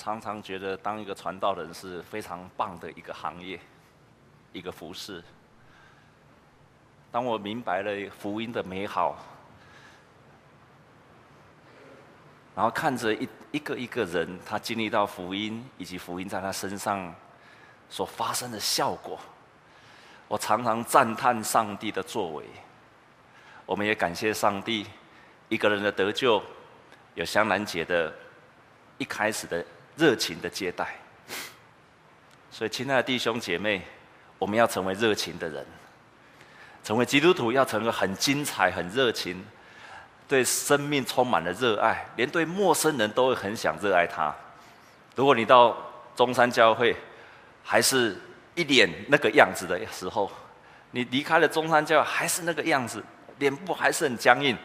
常常觉得当一个传道人是非常棒的一个行业，一个服饰。当我明白了福音的美好，然后看着一一个一个人，他经历到福音，以及福音在他身上所发生的效果，我常常赞叹上帝的作为。我们也感谢上帝，一个人的得救，有香兰姐的一开始的热情的接待。所以，亲爱的弟兄姐妹，我们要成为热情的人，成为基督徒要成为很精彩、很热情，对生命充满了热爱，连对陌生人都会很想热爱他。如果你到中山教会，还是一脸那个样子的时候，你离开了中山教会，还是那个样子，脸部还是很僵硬，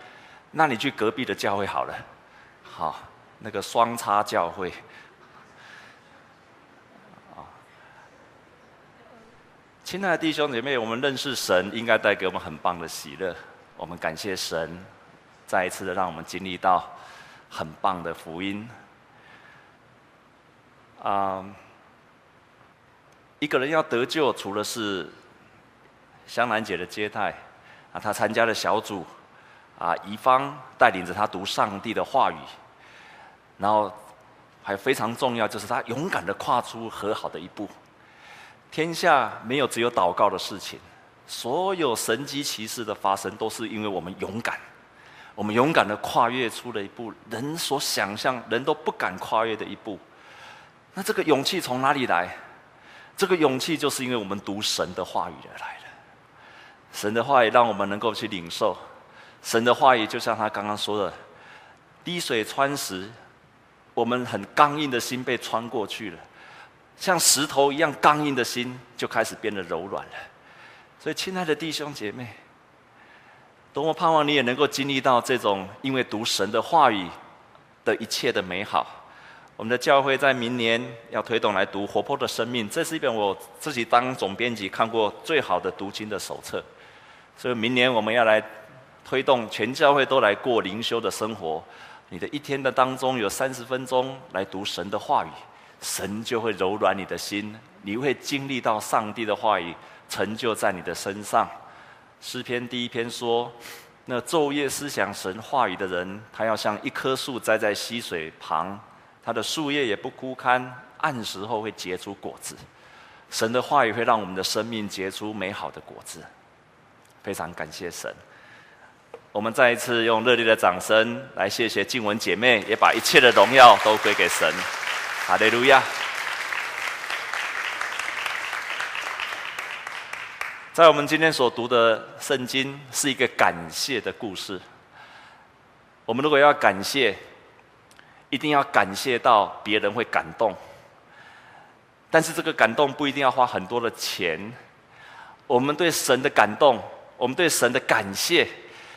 那你去隔壁的教会好了，好。那个双叉教会，亲爱的弟兄姐妹，我们认识神，应该带给我们很棒的喜乐。我们感谢神，再一次的让我们经历到很棒的福音。啊，一个人要得救，除了是香兰姐的接待，啊，他参加了小组，啊，怡芳带领着他读上帝的话语。然后，还非常重要，就是他勇敢的跨出和好的一步。天下没有只有祷告的事情，所有神迹奇事的发生，都是因为我们勇敢。我们勇敢的跨越出了一步，人所想象人都不敢跨越的一步。那这个勇气从哪里来？这个勇气就是因为我们读神的话语而来的。神的话语让我们能够去领受。神的话语就像他刚刚说的，滴水穿石。我们很刚硬的心被穿过去了，像石头一样刚硬的心就开始变得柔软了。所以，亲爱的弟兄姐妹，多么盼望你也能够经历到这种因为读神的话语的一切的美好。我们的教会在明年要推动来读《活泼的生命》，这是一本我自己当总编辑看过最好的读经的手册。所以，明年我们要来推动全教会都来过灵修的生活。你的一天的当中有三十分钟来读神的话语，神就会柔软你的心，你会经历到上帝的话语成就在你的身上。诗篇第一篇说：“那昼夜思想神话语的人，他要像一棵树栽在溪水旁，他的树叶也不枯干，按时候会结出果子。”神的话语会让我们的生命结出美好的果子。非常感谢神。我们再一次用热烈的掌声来谢谢静雯姐妹，也把一切的荣耀都归给神。哈利路亚！在我们今天所读的圣经是一个感谢的故事。我们如果要感谢，一定要感谢到别人会感动。但是这个感动不一定要花很多的钱。我们对神的感动，我们对神的感谢。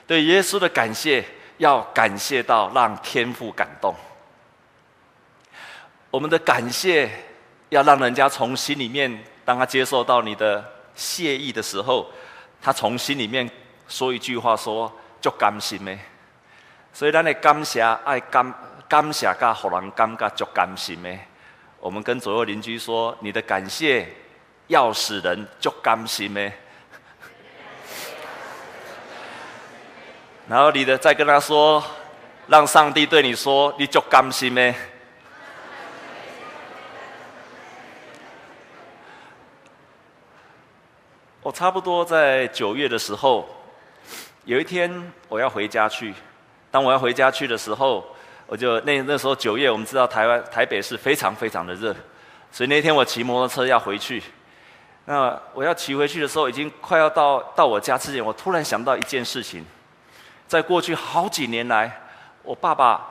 对耶稣的感谢，要感谢到让天父感动。我们的感谢，要让人家从心里面，当他接受到你的谢意的时候，他从心里面说一句话说：“就甘心咩？”所以，咱的感谢爱感感谢，噶让人感觉就甘心咩？我们跟左右邻居说：“你的感谢要使人就甘心咩？”然后你的再跟他说，让上帝对你说，你就甘心咩？我差不多在九月的时候，有一天我要回家去。当我要回家去的时候，我就那那时候九月，我们知道台湾台北是非常非常的热，所以那天我骑摩托车要回去。那我要骑回去的时候，已经快要到到我家之前，我突然想到一件事情。在过去好几年来，我爸爸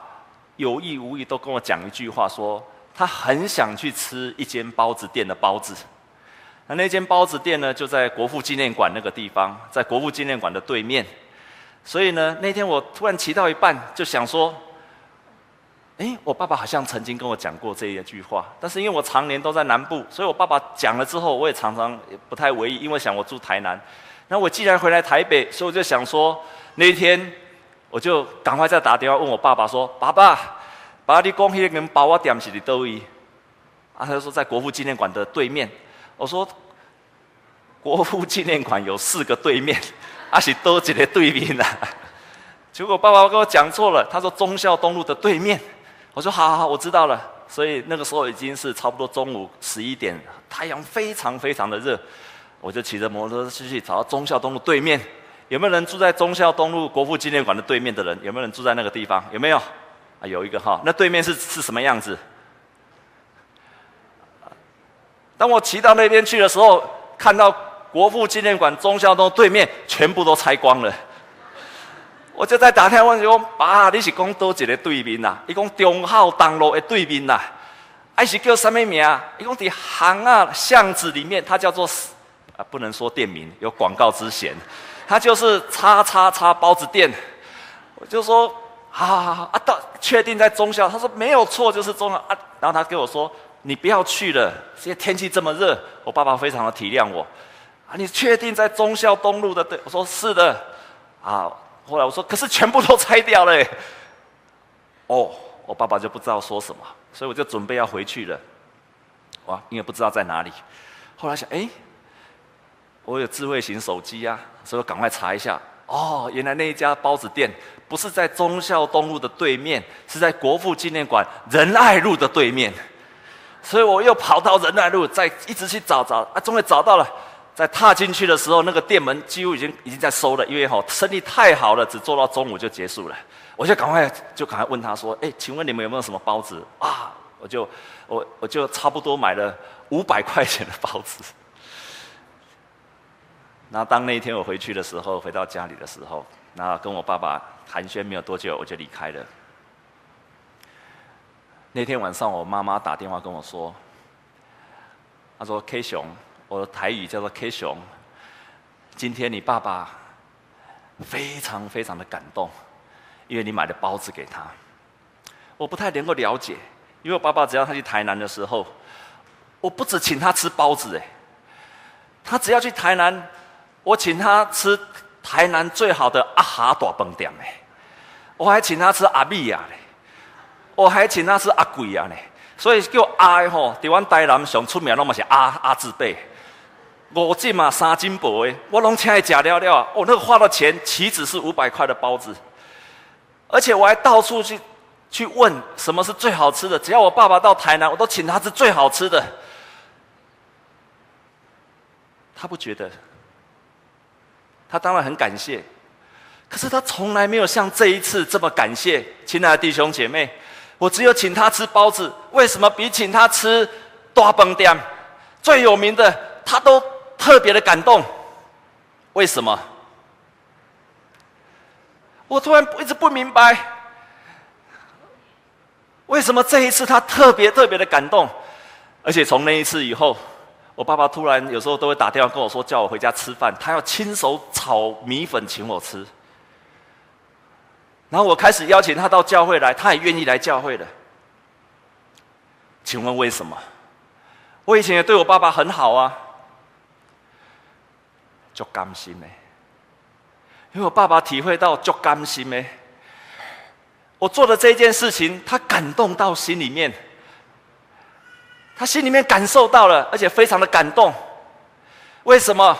有意无意都跟我讲一句话，说他很想去吃一间包子店的包子。那那间包子店呢，就在国父纪念馆那个地方，在国父纪念馆的对面。所以呢，那天我突然骑到一半，就想说：“诶，我爸爸好像曾经跟我讲过这一句话。”但是因为我常年都在南部，所以我爸爸讲了之后，我也常常也不太为意，因为想我住台南。那我既然回来台北，所以我就想说。那一天，我就赶快再打电话问我爸爸说：“爸爸，爸，你讲那个包我店是在哪里？”啊，他就说在国父纪念馆的对面。我说国父纪念馆有四个对面，啊是多几个对面呐？结果爸爸跟我讲错了，他说忠孝东路的对面。我说好好好，我知道了。所以那个时候已经是差不多中午十一点，太阳非常非常的热，我就骑着摩托车去找到忠孝东路对面。有没有人住在忠孝东路国父纪念馆的对面的人？有没有人住在那个地方？有没有？啊，有一个哈。那对面是是什么样子？当我骑到那边去的时候，看到国父纪念馆忠孝东对面全部都拆光了。我就在打电话问说：“爸，你是讲多一个对面呐？伊讲忠孝东路的对面呐？还是叫什么名？伊讲在巷啊巷子里面，它叫做啊，不能说店名，有广告之嫌。”它就是叉叉叉包子店，我就说好好好啊，到确定在忠孝，他说没有错，就是忠孝啊。然后他跟我说：“你不要去了，现在天气这么热。”我爸爸非常的体谅我啊，你确定在忠孝东路的？对，我说是的啊。后来我说：“可是全部都拆掉了。”哦，我爸爸就不知道说什么，所以我就准备要回去了。哇，因为不知道在哪里。后来想，哎。我有智慧型手机呀、啊，所以我赶快查一下。哦，原来那一家包子店不是在忠孝东路的对面，是在国父纪念馆仁爱路的对面。所以我又跑到仁爱路，再一直去找找，啊，终于找到了。在踏进去的时候，那个店门几乎已经已经在收了，因为吼生意太好了，只做到中午就结束了。我就赶快就赶快问他说：“哎，请问你们有没有什么包子啊？”我就我我就差不多买了五百 块钱的包子。那当那一天我回去的时候，回到家里的时候，那跟我爸爸寒暄没有多久，我就离开了。那天晚上，我妈妈打电话跟我说：“她说 K 熊，我的台语叫做 K 熊，今天你爸爸非常非常的感动，因为你买的包子给他。我不太能够了解，因为我爸爸只要他去台南的时候，我不止请他吃包子，哎，他只要去台南。”我请他吃台南最好的阿哈大饭店嘞，我还请他吃阿米亚嘞，我还请他吃阿贵啊呢，所以叫阿吼，台湾台南上出名拢嘛是阿阿字辈，五斤嘛三斤薄诶，我拢请伊吃了了，我那个花的钱岂止是五百块的包子，而且我还到处去去问什么是最好吃的，只要我爸爸到台南，我都请他吃最好吃的，他不觉得。他当然很感谢，可是他从来没有像这一次这么感谢。亲爱的弟兄姐妹，我只有请他吃包子，为什么比请他吃大饭店最有名的，他都特别的感动？为什么？我突然一直不明白，为什么这一次他特别特别的感动？而且从那一次以后。我爸爸突然有时候都会打电话跟我说，叫我回家吃饭，他要亲手炒米粉请我吃。然后我开始邀请他到教会来，他也愿意来教会的。请问为什么？我以前也对我爸爸很好啊，就甘心呢？因为我爸爸体会到就甘心呢。我做的这件事情，他感动到心里面。他心里面感受到了，而且非常的感动。为什么？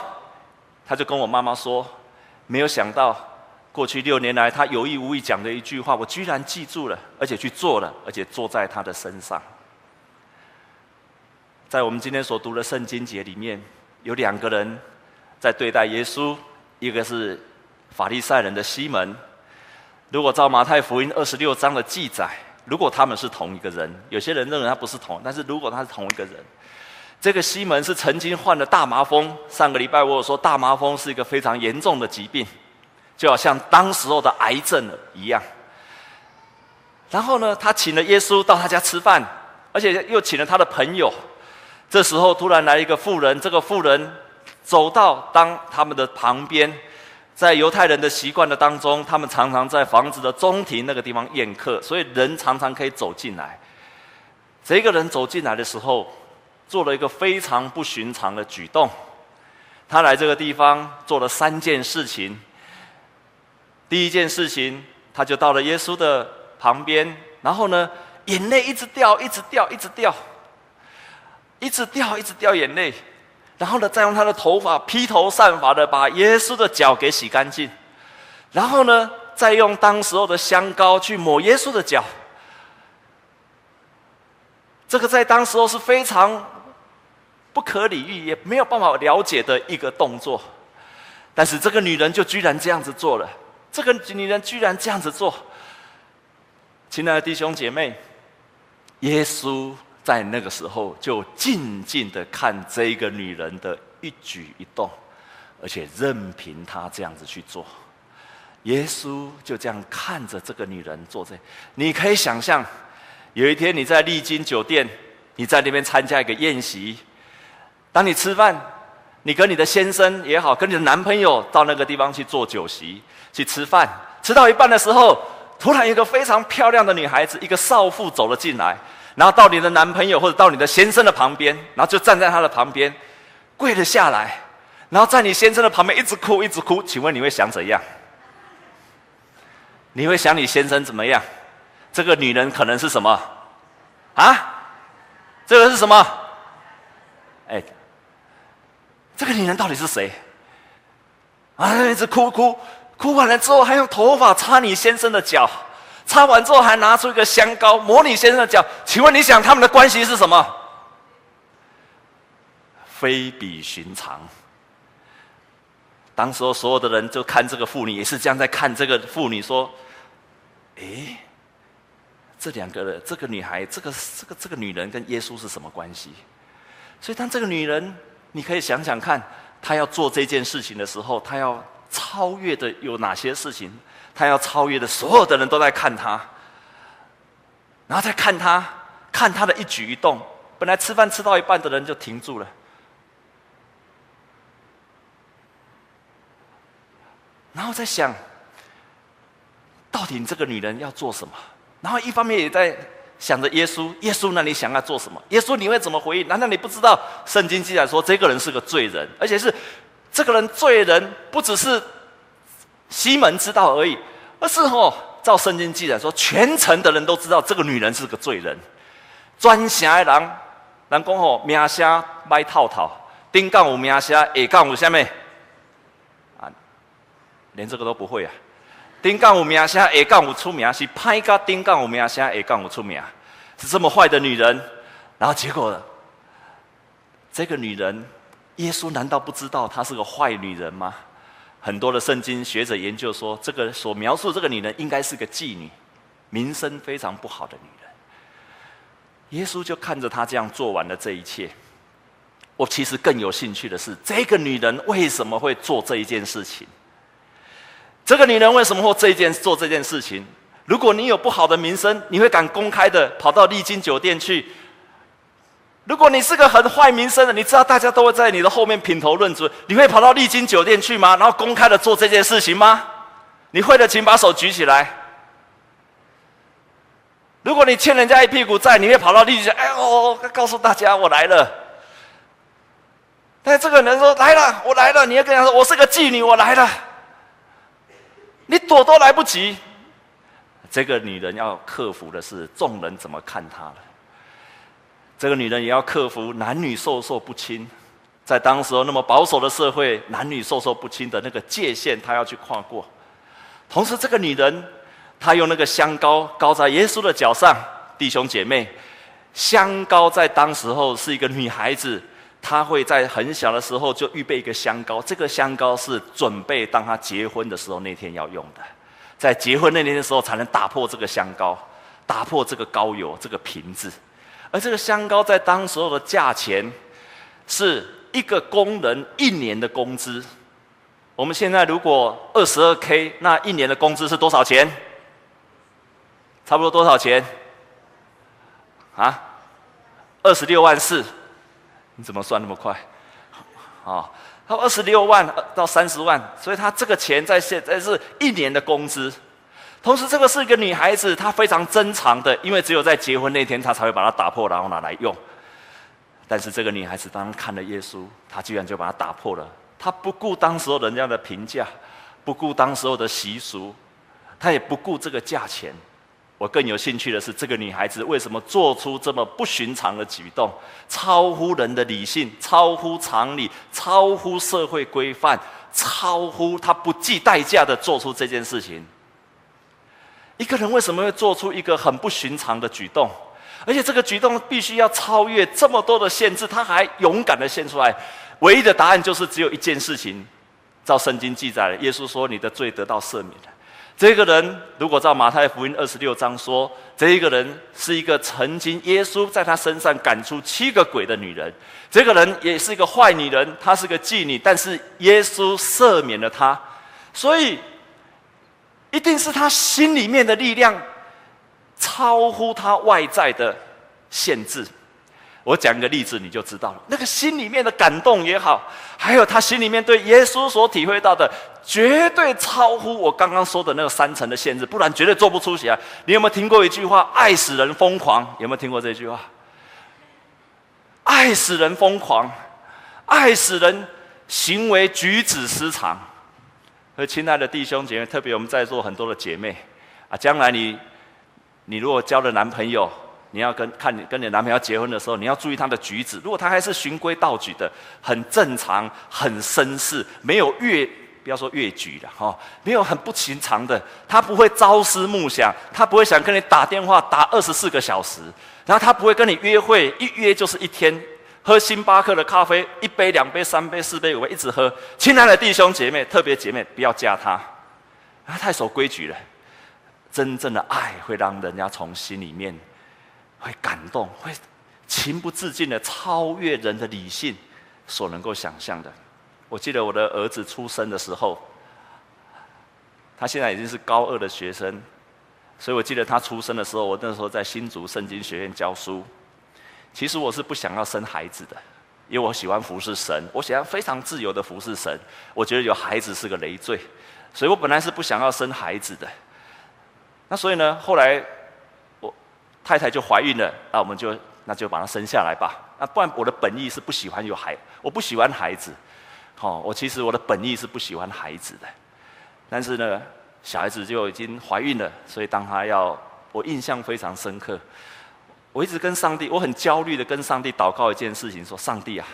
他就跟我妈妈说：“没有想到，过去六年来，他有意无意讲的一句话，我居然记住了，而且去做了，而且做在他的身上。”在我们今天所读的圣经节里面，有两个人在对待耶稣，一个是法利赛人的西门。如果照马太福音二十六章的记载。如果他们是同一个人，有些人认为他不是同，但是如果他是同一个人，这个西门是曾经患了大麻风。上个礼拜我有说，大麻风是一个非常严重的疾病，就好像当时候的癌症了一样。然后呢，他请了耶稣到他家吃饭，而且又请了他的朋友。这时候突然来一个妇人，这个妇人走到当他们的旁边。在犹太人的习惯的当中，他们常常在房子的中庭那个地方宴客，所以人常常可以走进来。这个人走进来的时候，做了一个非常不寻常的举动。他来这个地方做了三件事情。第一件事情，他就到了耶稣的旁边，然后呢，眼泪一直掉，一直掉，一直掉。一直掉，一直掉眼泪，然后呢，再用他的头发披头散发的把耶稣的脚给洗干净，然后呢，再用当时候的香膏去抹耶稣的脚。这个在当时候是非常不可理喻，也没有办法了解的一个动作。但是这个女人就居然这样子做了，这个女人居然这样子做。亲爱的弟兄姐妹，耶稣。在那个时候，就静静的看这个女人的一举一动，而且任凭她这样子去做。耶稣就这样看着这个女人做这。你可以想象，有一天你在丽晶酒店，你在那边参加一个宴席，当你吃饭，你跟你的先生也好，跟你的男朋友到那个地方去做酒席去吃饭，吃到一半的时候，突然一个非常漂亮的女孩子，一个少妇走了进来。然后到你的男朋友或者到你的先生的旁边，然后就站在他的旁边，跪了下来，然后在你先生的旁边一直哭一直哭。请问你会想怎样？你会想你先生怎么样？这个女人可能是什么？啊？这个是什么？哎，这个女人到底是谁？啊，一直哭哭哭完了之后，还用头发擦你先生的脚。擦完之后，还拿出一个香膏抹你先生的脚。请问你想他们的关系是什么？非比寻常。当时候所有的人就看这个妇女，也是这样在看这个妇女，说：“诶，这两个人，这个女孩，这个这个这个女人跟耶稣是什么关系？”所以，当这个女人，你可以想想看，她要做这件事情的时候，她要超越的有哪些事情？他要超越的，所有的人都在看他，然后再看他，看他的一举一动。本来吃饭吃到一半的人就停住了，然后在想，到底这个女人要做什么？然后一方面也在想着耶稣，耶稣，那你想要做什么？耶稣，你会怎么回应？难道你不知道圣经记载说这个人是个罪人，而且是这个人罪人，不只是。西门知道而已，而是哦，照圣经记载说，全城的人都知道这个女人是个罪人。专城的人，人讲吼，名声歹透透，顶杠有名声，下杠有啥物？啊，连这个都不会啊！顶杠有名声，下杠有出名，是歹甲顶杠有名声，下杠有出名，是这么坏的女人。然后结果呢，这个女人，耶稣难道不知道她是个坏女人吗？很多的圣经学者研究说，这个所描述这个女人应该是个妓女，名声非常不好的女人。耶稣就看着她这样做完了这一切。我其实更有兴趣的是，这个女人为什么会做这一件事情？这个女人为什么会这件做这件事情？如果你有不好的名声，你会敢公开的跑到丽晶酒店去？如果你是个很坏名声的，你知道大家都会在你的后面品头论足，你会跑到丽晶酒店去吗？然后公开的做这件事情吗？你会的，请把手举起来。如果你欠人家一屁股债，你会跑到丽晶？哎呦，告诉大家我来了。但这个人说来了，我来了，你要跟他说我是个妓女，我来了。你躲都来不及。这个女人要克服的是众人怎么看她了。这个女人也要克服男女授受不亲，在当时候那么保守的社会，男女授受不亲的那个界限，她要去跨过。同时，这个女人，她用那个香膏膏在耶稣的脚上。弟兄姐妹，香膏在当时候是一个女孩子，她会在很小的时候就预备一个香膏，这个香膏是准备当她结婚的时候那天要用的，在结婚那天的时候才能打破这个香膏，打破这个膏油这个瓶子。而这个香膏在当时候的价钱，是一个工人一年的工资。我们现在如果二十二 K，那一年的工资是多少钱？差不多多少钱？啊？二十六万四？你怎么算那么快？啊，他二十六万到三十万，所以他这个钱在现在是一年的工资。同时，这个是一个女孩子，她非常珍藏的，因为只有在结婚那天，她才会把它打破，然后拿来用。但是，这个女孩子当看了耶稣，她居然就把它打破了。她不顾当时候人家的评价，不顾当时候的习俗，她也不顾这个价钱，我更有兴趣的是，这个女孩子为什么做出这么不寻常的举动，超乎人的理性，超乎常理，超乎社会规范，超乎她不计代价的做出这件事情。一个人为什么会做出一个很不寻常的举动？而且这个举动必须要超越这么多的限制，他还勇敢的献出来。唯一的答案就是只有一件事情，照圣经记载，耶稣说：“你的罪得到赦免了。”这个人如果照马太福音二十六章说，这一个人是一个曾经耶稣在他身上赶出七个鬼的女人，这个人也是一个坏女人，她是个妓女，但是耶稣赦免了她，所以一定是他心里面的力量超乎他外在的限制。我讲个例子，你就知道了。那个心里面的感动也好，还有他心里面对耶稣所体会到的，绝对超乎我刚刚说的那个三层的限制，不然绝对做不出来。你有没有听过一句话？爱使人疯狂，有没有听过这句话？爱使人疯狂，爱使人行为举止失常。和亲爱的弟兄姐妹，特别我们在座很多的姐妹啊，将来你，你如果交了男朋友。你要跟看你跟你男朋友结婚的时候，你要注意他的举止。如果他还是循规蹈矩的，很正常、很绅士，没有越不要说越矩了哈，没有很不寻常的，他不会朝思暮想，他不会想跟你打电话打二十四个小时，然后他不会跟你约会，一约就是一天，喝星巴克的咖啡，一杯、两杯、三杯、四杯、五杯，一直喝。亲爱的弟兄姐妹，特别姐妹，不要嫁他，他太守规矩了。真正的爱会让人家从心里面。会感动，会情不自禁的超越人的理性所能够想象的。我记得我的儿子出生的时候，他现在已经是高二的学生，所以我记得他出生的时候，我那时候在新竹圣经学院教书。其实我是不想要生孩子的，因为我喜欢服侍神，我喜欢非常自由的服侍神。我觉得有孩子是个累赘，所以我本来是不想要生孩子的。那所以呢，后来我。太太就怀孕了，那我们就那就把她生下来吧。那不然我的本意是不喜欢有孩，我不喜欢孩子。好，我其实我的本意是不喜欢孩子的。但是呢，小孩子就已经怀孕了，所以当他要，我印象非常深刻。我一直跟上帝，我很焦虑的跟上帝祷告一件事情，说：上帝啊，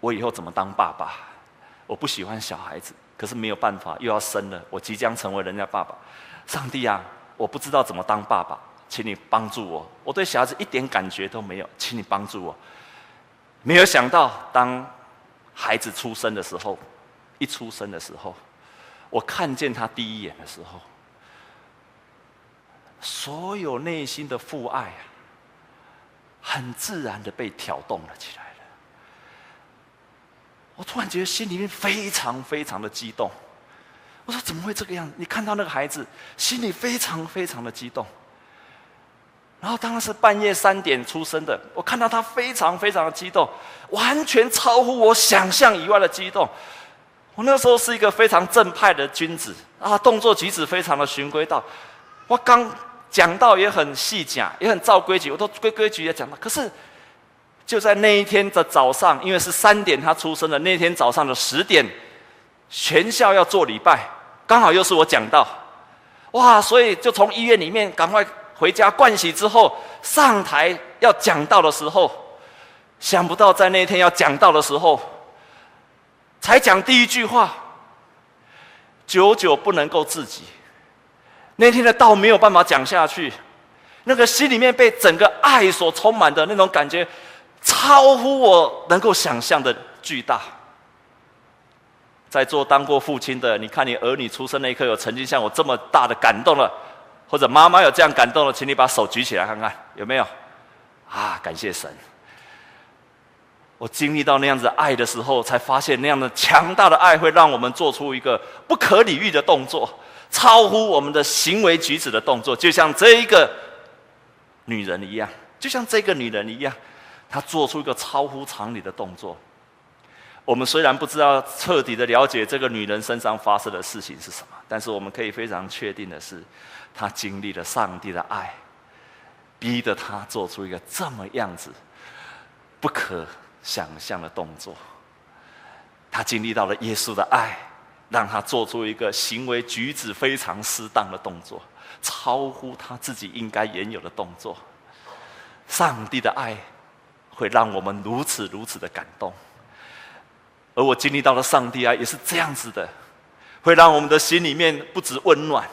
我以后怎么当爸爸？我不喜欢小孩子，可是没有办法，又要生了，我即将成为人家爸爸。上帝啊，我不知道怎么当爸爸。请你帮助我，我对小孩子一点感觉都没有，请你帮助我。没有想到，当孩子出生的时候，一出生的时候，我看见他第一眼的时候，所有内心的父爱啊，很自然的被挑动了起来了。我突然觉得心里面非常非常的激动。我说：怎么会这个样子？你看到那个孩子，心里非常非常的激动。然后当时半夜三点出生的，我看到他非常非常的激动，完全超乎我想象以外的激动。我那时候是一个非常正派的君子啊，动作举止非常的循规蹈。我刚讲道也很细讲，也很照规矩，我都规规矩矩讲到。可是就在那一天的早上，因为是三点他出生的，那天早上的十点，全校要做礼拜，刚好又是我讲道，哇！所以就从医院里面赶快。回家盥洗之后，上台要讲道的时候，想不到在那一天要讲道的时候，才讲第一句话，久久不能够自己。那天的道没有办法讲下去，那个心里面被整个爱所充满的那种感觉，超乎我能够想象的巨大。在座当过父亲的，你看你儿女出生那一刻，有曾经像我这么大的感动了？或者妈妈有这样感动的，请你把手举起来看看有没有？啊，感谢神！我经历到那样子爱的时候，才发现那样的强大的爱会让我们做出一个不可理喻的动作，超乎我们的行为举止的动作，就像这一个女人一样，就像这个女人一样，她做出一个超乎常理的动作。我们虽然不知道彻底的了解这个女人身上发生的事情是什么，但是我们可以非常确定的是。她经历了上帝的爱，逼得她做出一个这么样子不可想象的动作。他经历到了耶稣的爱，让他做出一个行为举止非常适当的动作，超乎他自己应该原有的动作。上帝的爱会让我们如此如此的感动，而我经历到了上帝爱也是这样子的，会让我们的心里面不止温暖，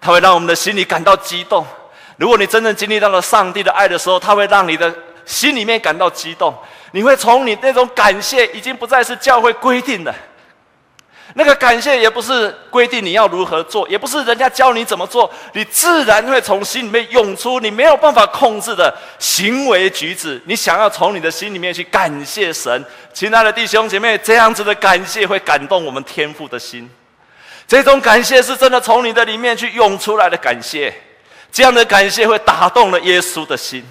它会让我们的心里感到激动。如果你真正经历到了上帝的爱的时候，它会让你的心里面感到激动。你会从你那种感谢，已经不再是教会规定的。那个感谢也不是规定你要如何做，也不是人家教你怎么做，你自然会从心里面涌出你没有办法控制的行为举止。你想要从你的心里面去感谢神，亲爱的弟兄姐妹，这样子的感谢会感动我们天父的心。这种感谢是真的从你的里面去涌出来的感谢，这样的感谢会打动了耶稣的心，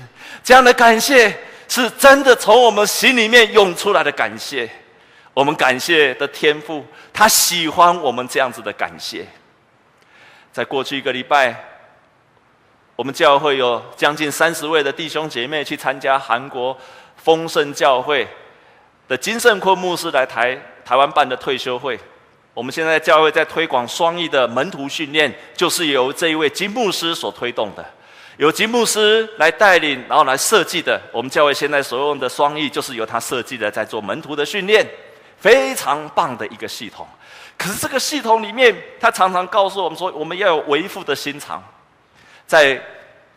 这样的感谢是真的从我们心里面涌出来的感谢。我们感谢的天父，他喜欢我们这样子的感谢。在过去一个礼拜，我们教会有将近三十位的弟兄姐妹去参加韩国丰盛教会的金圣坤牧师来台台湾办的退休会。我们现在教会在推广双翼的门徒训练，就是由这一位金牧师所推动的，由金牧师来带领，然后来设计的。我们教会现在所用的双翼，就是由他设计的，在做门徒的训练。非常棒的一个系统，可是这个系统里面，他常常告诉我们说，我们要有为父的心肠。在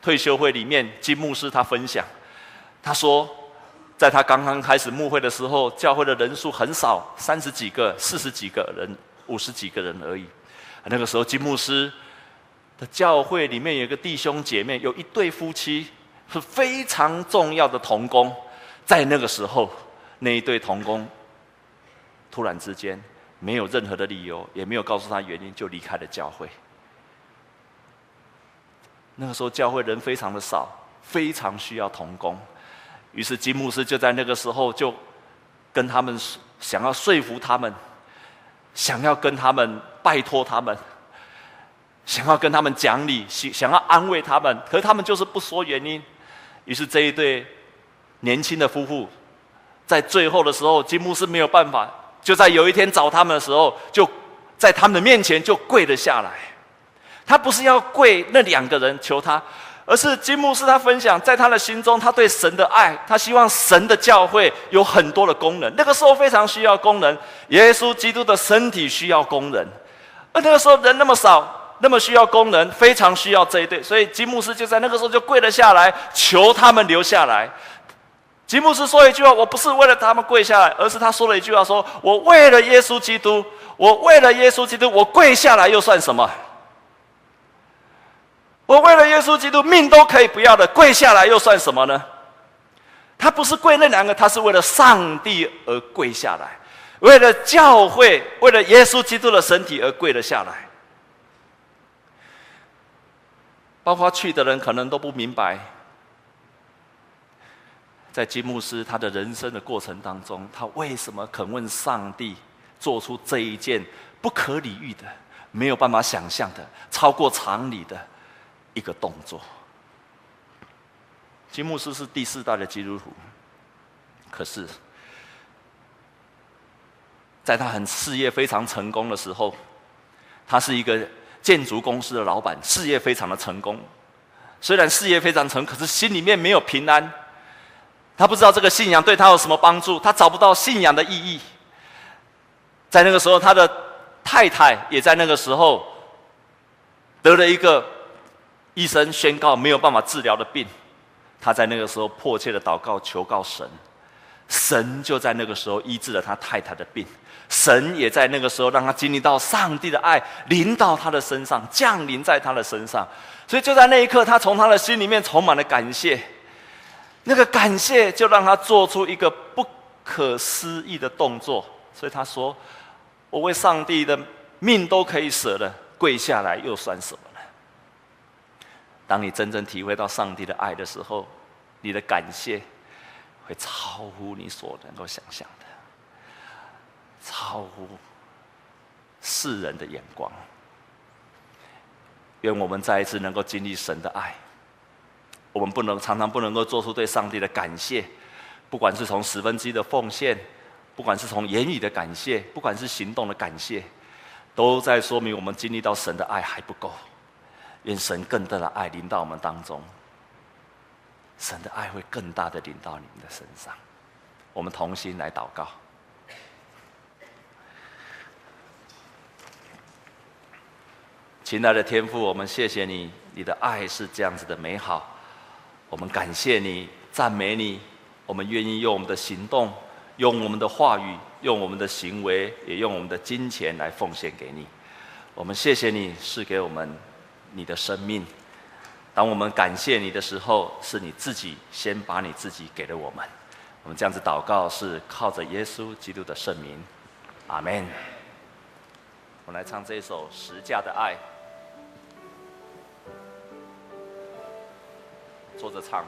退休会里面，金牧师他分享，他说，在他刚刚开始牧会的时候，教会的人数很少，三十几个、四十几个人、五十几个人而已。那个时候，金牧师的教会里面有个弟兄姐妹，有一对夫妻是非常重要的同工，在那个时候，那一对同工。突然之间，没有任何的理由，也没有告诉他原因，就离开了教会。那个时候教会人非常的少，非常需要童工，于是金牧师就在那个时候就跟他们想要说服他们，想要跟他们拜托他们，想要跟他们讲理，想想要安慰他们，可他们就是不说原因。于是这一对年轻的夫妇，在最后的时候，金牧师没有办法。就在有一天找他们的时候，就在他们的面前就跪了下来。他不是要跪那两个人求他，而是金牧师他分享，在他的心中，他对神的爱，他希望神的教会有很多的功能。那个时候非常需要功能，耶稣基督的身体需要功能，而那个时候人那么少，那么需要功能，非常需要这一对，所以金牧师就在那个时候就跪了下来，求他们留下来。吉姆斯说一句话：“我不是为了他们跪下来，而是他说了一句话说：‘说我为了耶稣基督，我为了耶稣基督，我跪下来又算什么？我为了耶稣基督，命都可以不要的，跪下来又算什么呢？’他不是跪那两个，他是为了上帝而跪下来，为了教会，为了耶稣基督的身体而跪了下来。包括去的人可能都不明白。”在金牧师他的人生的过程当中，他为什么肯问上帝做出这一件不可理喻的、没有办法想象的、超过常理的一个动作？金牧师是第四代的基督徒，可是，在他很事业非常成功的时候，他是一个建筑公司的老板，事业非常的成功。虽然事业非常成，可是心里面没有平安。他不知道这个信仰对他有什么帮助，他找不到信仰的意义。在那个时候，他的太太也在那个时候得了一个医生宣告没有办法治疗的病。他在那个时候迫切的祷告求告神，神就在那个时候医治了他太太的病。神也在那个时候让他经历到上帝的爱临到他的身上，降临在他的身上。所以就在那一刻，他从他的心里面充满了感谢。那个感谢就让他做出一个不可思议的动作，所以他说：“我为上帝的命都可以舍了，跪下来又算什么呢？”当你真正体会到上帝的爱的时候，你的感谢会超乎你所能够想象的，超乎世人的眼光。愿我们再一次能够经历神的爱。我们不能常常不能够做出对上帝的感谢，不管是从十分之一的奉献，不管是从言语的感谢，不管是行动的感谢，都在说明我们经历到神的爱还不够。愿神更大的爱临到我们当中，神的爱会更大的临到你们的身上。我们同心来祷告。亲爱的天父，我们谢谢你，你的爱是这样子的美好。我们感谢你，赞美你。我们愿意用我们的行动，用我们的话语，用我们的行为，也用我们的金钱来奉献给你。我们谢谢你赐给我们你的生命。当我们感谢你的时候，是你自己先把你自己给了我们。我们这样子祷告，是靠着耶稣基督的圣名。阿门。我们来唱这一首《十架的爱》。坐着唱。